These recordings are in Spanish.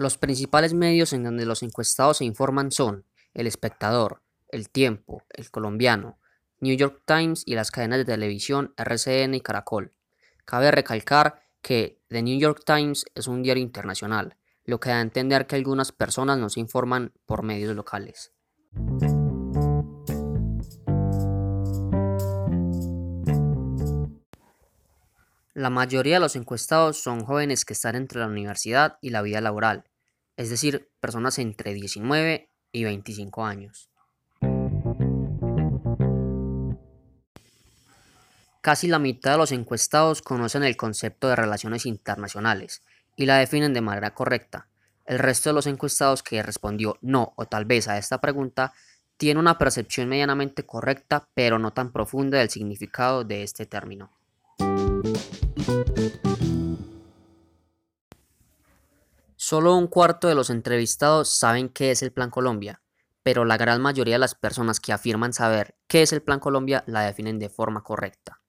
Los principales medios en donde los encuestados se informan son El Espectador, El Tiempo, El Colombiano, New York Times y las cadenas de televisión RCN y Caracol. Cabe recalcar que The New York Times es un diario internacional, lo que da a entender que algunas personas no se informan por medios locales. La mayoría de los encuestados son jóvenes que están entre la universidad y la vida laboral, es decir, personas entre 19 y 25 años. Casi la mitad de los encuestados conocen el concepto de relaciones internacionales y la definen de manera correcta. El resto de los encuestados que respondió no o tal vez a esta pregunta tiene una percepción medianamente correcta pero no tan profunda del significado de este término. Solo un cuarto de los entrevistados saben qué es el Plan Colombia, pero la gran mayoría de las personas que afirman saber qué es el Plan Colombia la definen de forma correcta.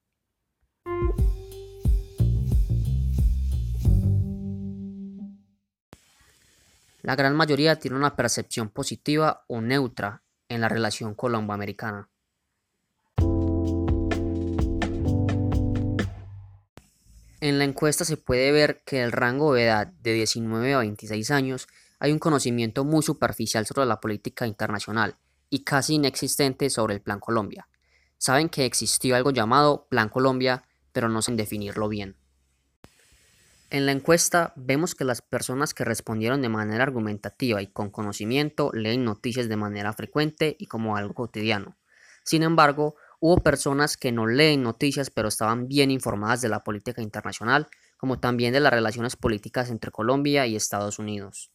La gran mayoría tiene una percepción positiva o neutra en la relación colombo-americana. En la encuesta se puede ver que el rango de edad de 19 a 26 años hay un conocimiento muy superficial sobre la política internacional y casi inexistente sobre el Plan Colombia. Saben que existió algo llamado Plan Colombia, pero no saben definirlo bien. En la encuesta vemos que las personas que respondieron de manera argumentativa y con conocimiento leen noticias de manera frecuente y como algo cotidiano. Sin embargo, Hubo personas que no leen noticias pero estaban bien informadas de la política internacional, como también de las relaciones políticas entre Colombia y Estados Unidos.